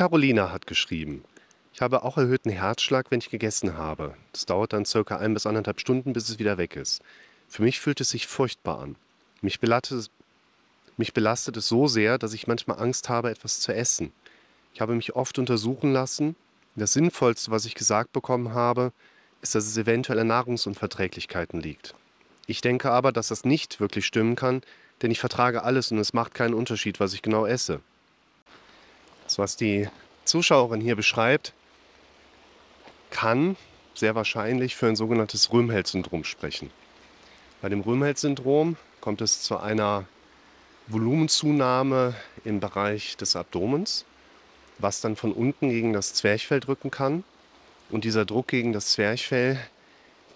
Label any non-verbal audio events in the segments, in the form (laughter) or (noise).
Carolina hat geschrieben, ich habe auch erhöhten Herzschlag, wenn ich gegessen habe. Das dauert dann circa ein bis anderthalb Stunden, bis es wieder weg ist. Für mich fühlt es sich furchtbar an. Mich belastet, mich belastet es so sehr, dass ich manchmal Angst habe, etwas zu essen. Ich habe mich oft untersuchen lassen. Das Sinnvollste, was ich gesagt bekommen habe, ist, dass es eventuell an Nahrungsunverträglichkeiten liegt. Ich denke aber, dass das nicht wirklich stimmen kann, denn ich vertrage alles und es macht keinen Unterschied, was ich genau esse. Das, was die Zuschauerin hier beschreibt, kann sehr wahrscheinlich für ein sogenanntes Röhmheld-Syndrom sprechen. Bei dem Röhmheld-Syndrom kommt es zu einer Volumenzunahme im Bereich des Abdomens, was dann von unten gegen das Zwerchfell drücken kann. Und dieser Druck gegen das Zwerchfell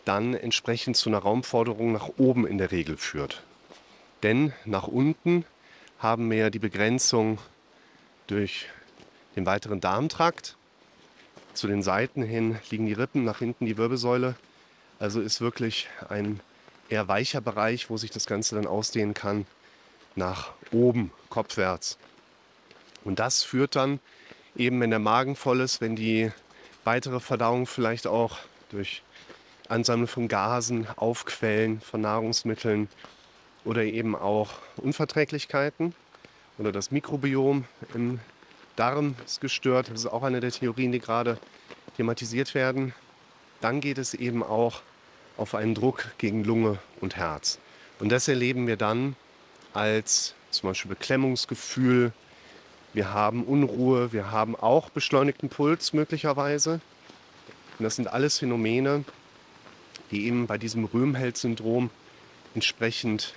dann entsprechend zu einer Raumforderung nach oben in der Regel führt. Denn nach unten haben wir ja die Begrenzung durch den weiteren Darmtrakt. Zu den Seiten hin liegen die Rippen, nach hinten die Wirbelsäule. Also ist wirklich ein eher weicher Bereich, wo sich das Ganze dann ausdehnen kann, nach oben, kopfwärts. Und das führt dann eben, wenn der Magen voll ist, wenn die weitere Verdauung vielleicht auch durch Ansammlung von Gasen, Aufquellen von Nahrungsmitteln oder eben auch Unverträglichkeiten oder das Mikrobiom im Darm ist gestört. Das ist auch eine der Theorien, die gerade thematisiert werden. Dann geht es eben auch auf einen Druck gegen Lunge und Herz. Und das erleben wir dann als zum Beispiel Beklemmungsgefühl. Wir haben Unruhe, wir haben auch beschleunigten Puls möglicherweise. Und das sind alles Phänomene, die eben bei diesem Röhmheld-Syndrom entsprechend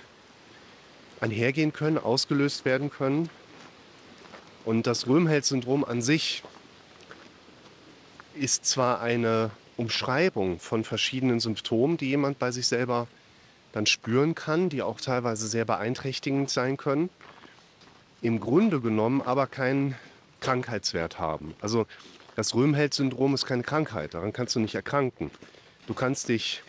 einhergehen können, ausgelöst werden können. Und das Röhmheld-Syndrom an sich ist zwar eine Umschreibung von verschiedenen Symptomen, die jemand bei sich selber dann spüren kann, die auch teilweise sehr beeinträchtigend sein können, im Grunde genommen aber keinen Krankheitswert haben. Also das Röhmheld-Syndrom ist keine Krankheit, daran kannst du nicht erkranken. Du kannst dich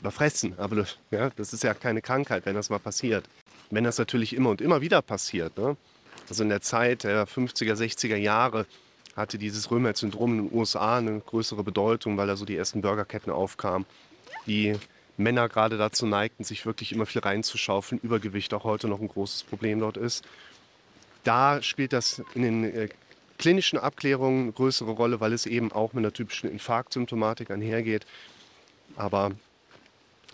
überfressen, aber das, ja, das ist ja keine Krankheit, wenn das mal passiert. Wenn das natürlich immer und immer wieder passiert, ne? Also in der Zeit der 50er, 60er Jahre, hatte dieses Römer-Syndrom in den USA eine größere Bedeutung, weil da so die ersten Burgerketten aufkamen, die Männer gerade dazu neigten, sich wirklich immer viel reinzuschaufeln, Übergewicht auch heute noch ein großes Problem dort ist. Da spielt das in den äh, klinischen Abklärungen eine größere Rolle, weil es eben auch mit einer typischen Infarktsymptomatik einhergeht. Aber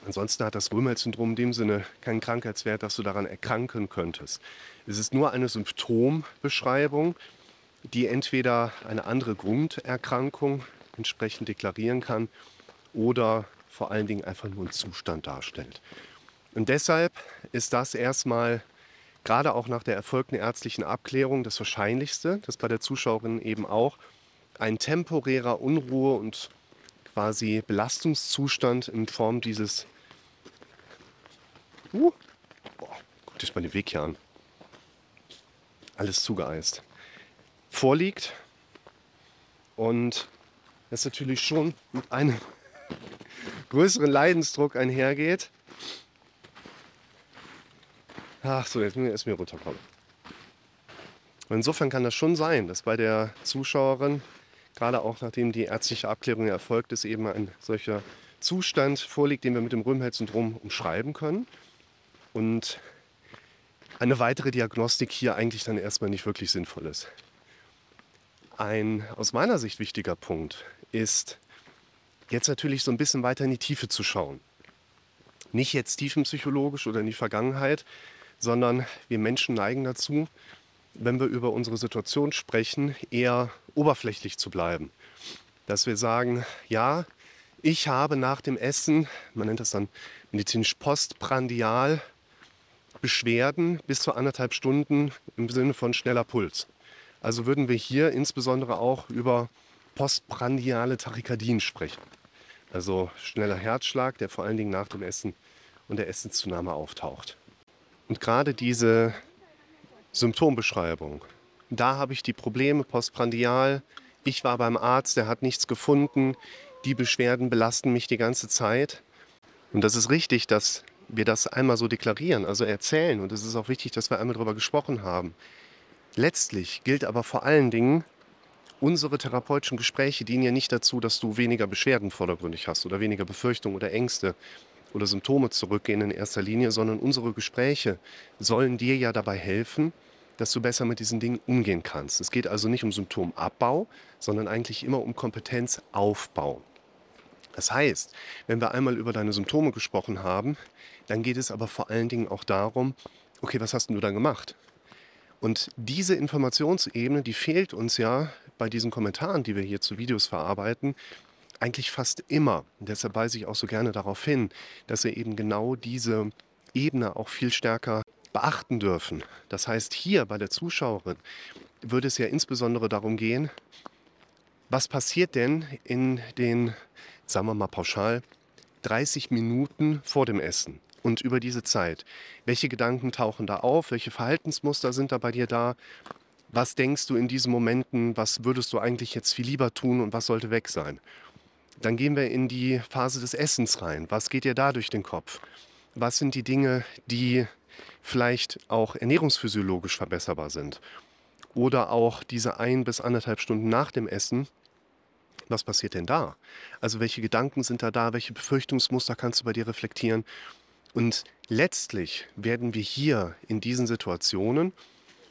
ansonsten hat das Römer-Syndrom in dem Sinne keinen Krankheitswert, dass du daran erkranken könntest. Es ist nur eine Symptombeschreibung, die entweder eine andere Grunderkrankung entsprechend deklarieren kann oder vor allen Dingen einfach nur einen Zustand darstellt. Und deshalb ist das erstmal gerade auch nach der erfolgten ärztlichen Abklärung das Wahrscheinlichste, dass bei der Zuschauerin eben auch ein temporärer Unruhe und quasi Belastungszustand in Form dieses uh, boah, guckt euch mal den Weg hier an. Alles zugeeist vorliegt. Und das natürlich schon mit einem (laughs) größeren Leidensdruck einhergeht. Ach so, jetzt muss ich erst mal runterkommen. Und insofern kann das schon sein, dass bei der Zuschauerin, gerade auch nachdem die ärztliche Abklärung erfolgt ist, eben ein solcher Zustand vorliegt, den wir mit dem Röhmheld-Syndrom umschreiben können. Und eine weitere Diagnostik hier eigentlich dann erstmal nicht wirklich sinnvoll ist. Ein aus meiner Sicht wichtiger Punkt ist, jetzt natürlich so ein bisschen weiter in die Tiefe zu schauen. Nicht jetzt tiefenpsychologisch oder in die Vergangenheit, sondern wir Menschen neigen dazu, wenn wir über unsere Situation sprechen, eher oberflächlich zu bleiben. Dass wir sagen, ja, ich habe nach dem Essen, man nennt das dann medizinisch postprandial, Beschwerden bis zu anderthalb Stunden im Sinne von schneller Puls. Also würden wir hier insbesondere auch über postprandiale Tachykardien sprechen. Also schneller Herzschlag, der vor allen Dingen nach dem Essen und der Essenszunahme auftaucht. Und gerade diese Symptombeschreibung, da habe ich die Probleme postprandial. Ich war beim Arzt, der hat nichts gefunden. Die Beschwerden belasten mich die ganze Zeit. Und das ist richtig, dass wir das einmal so deklarieren, also erzählen. Und es ist auch wichtig, dass wir einmal darüber gesprochen haben Letztlich gilt aber vor allen Dingen, unsere therapeutischen Gespräche dienen ja nicht dazu, dass du weniger Beschwerden vordergründig hast oder weniger Befürchtungen oder Ängste oder Symptome zurückgehen in erster Linie, sondern unsere Gespräche sollen dir ja dabei helfen, dass du besser mit diesen Dingen umgehen kannst. Es geht also nicht um Symptomabbau, sondern eigentlich immer um Kompetenzaufbau. Das heißt, wenn wir einmal über deine Symptome gesprochen haben, dann geht es aber vor allen Dingen auch darum, okay, was hast du dann gemacht? Und diese Informationsebene, die fehlt uns ja bei diesen Kommentaren, die wir hier zu Videos verarbeiten, eigentlich fast immer. Und deshalb weise ich auch so gerne darauf hin, dass wir eben genau diese Ebene auch viel stärker beachten dürfen. Das heißt, hier bei der Zuschauerin würde es ja insbesondere darum gehen, was passiert denn in den, sagen wir mal pauschal, 30 Minuten vor dem Essen und über diese Zeit? Welche Gedanken tauchen da auf? Welche Verhaltensmuster sind da bei dir da? Was denkst du in diesen Momenten? Was würdest du eigentlich jetzt viel lieber tun und was sollte weg sein? Dann gehen wir in die Phase des Essens rein. Was geht dir da durch den Kopf? Was sind die Dinge, die vielleicht auch ernährungsphysiologisch verbesserbar sind? Oder auch diese ein bis anderthalb Stunden nach dem Essen. Was passiert denn da? Also welche Gedanken sind da da? Welche Befürchtungsmuster kannst du bei dir reflektieren? Und letztlich werden wir hier in diesen Situationen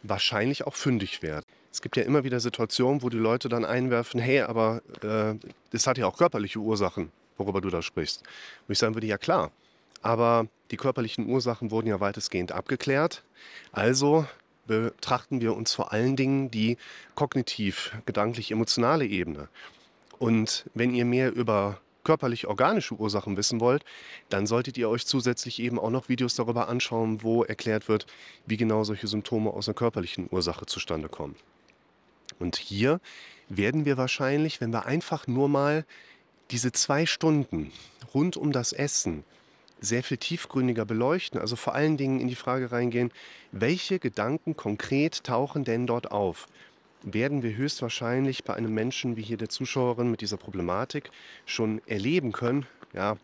wahrscheinlich auch fündig werden. Es gibt ja immer wieder Situationen, wo die Leute dann einwerfen, hey, aber äh, das hat ja auch körperliche Ursachen, worüber du da sprichst. Und ich sagen würde, ja klar, aber die körperlichen Ursachen wurden ja weitestgehend abgeklärt. Also betrachten wir uns vor allen Dingen die kognitiv, gedanklich, emotionale Ebene. Und wenn ihr mehr über körperlich-organische Ursachen wissen wollt, dann solltet ihr euch zusätzlich eben auch noch Videos darüber anschauen, wo erklärt wird, wie genau solche Symptome aus einer körperlichen Ursache zustande kommen. Und hier werden wir wahrscheinlich, wenn wir einfach nur mal diese zwei Stunden rund um das Essen sehr viel tiefgründiger beleuchten, also vor allen Dingen in die Frage reingehen, welche Gedanken konkret tauchen denn dort auf? Werden wir höchstwahrscheinlich bei einem Menschen wie hier der Zuschauerin mit dieser Problematik schon erleben können. Ja,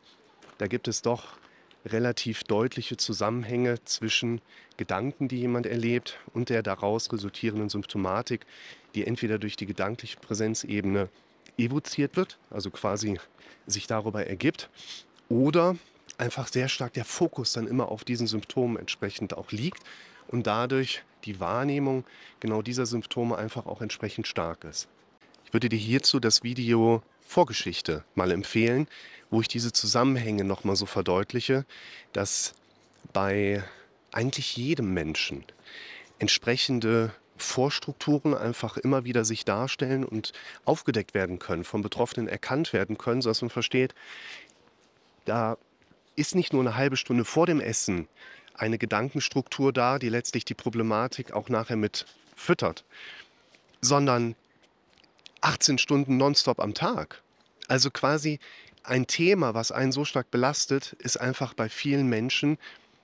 da gibt es doch relativ deutliche Zusammenhänge zwischen Gedanken, die jemand erlebt, und der daraus resultierenden Symptomatik, die entweder durch die gedankliche Präsenzebene evoziert wird, also quasi sich darüber ergibt, oder einfach sehr stark der Fokus dann immer auf diesen Symptomen entsprechend auch liegt und dadurch die Wahrnehmung genau dieser Symptome einfach auch entsprechend stark ist. Ich würde dir hierzu das Video Vorgeschichte mal empfehlen, wo ich diese Zusammenhänge nochmal so verdeutliche, dass bei eigentlich jedem Menschen entsprechende Vorstrukturen einfach immer wieder sich darstellen und aufgedeckt werden können, von Betroffenen erkannt werden können, sodass man versteht, da ist nicht nur eine halbe Stunde vor dem Essen eine Gedankenstruktur da, die letztlich die Problematik auch nachher mit füttert, sondern 18 Stunden nonstop am Tag. Also quasi ein Thema, was einen so stark belastet, ist einfach bei vielen Menschen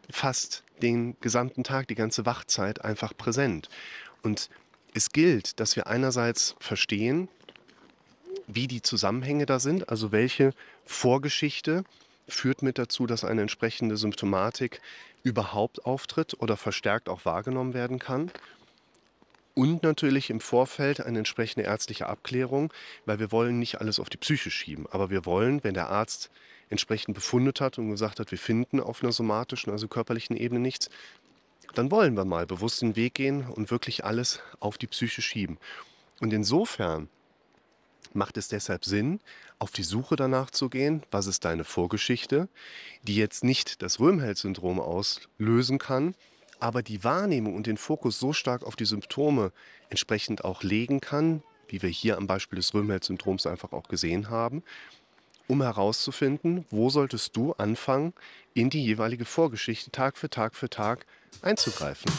fast den gesamten Tag, die ganze Wachzeit einfach präsent. Und es gilt, dass wir einerseits verstehen, wie die Zusammenhänge da sind, also welche Vorgeschichte führt mit dazu, dass eine entsprechende Symptomatik überhaupt auftritt oder verstärkt auch wahrgenommen werden kann. Und natürlich im Vorfeld eine entsprechende ärztliche Abklärung, weil wir wollen nicht alles auf die Psyche schieben. Aber wir wollen, wenn der Arzt entsprechend befundet hat und gesagt hat, wir finden auf einer somatischen, also körperlichen Ebene nichts, dann wollen wir mal bewusst den Weg gehen und wirklich alles auf die Psyche schieben. Und insofern macht es deshalb Sinn, auf die Suche danach zu gehen, was ist deine Vorgeschichte, die jetzt nicht das Röhmheld-Syndrom auslösen kann, aber die Wahrnehmung und den Fokus so stark auf die Symptome entsprechend auch legen kann, wie wir hier am Beispiel des Röhmheld-Syndroms einfach auch gesehen haben, um herauszufinden, wo solltest du anfangen, in die jeweilige Vorgeschichte Tag für Tag für Tag einzugreifen.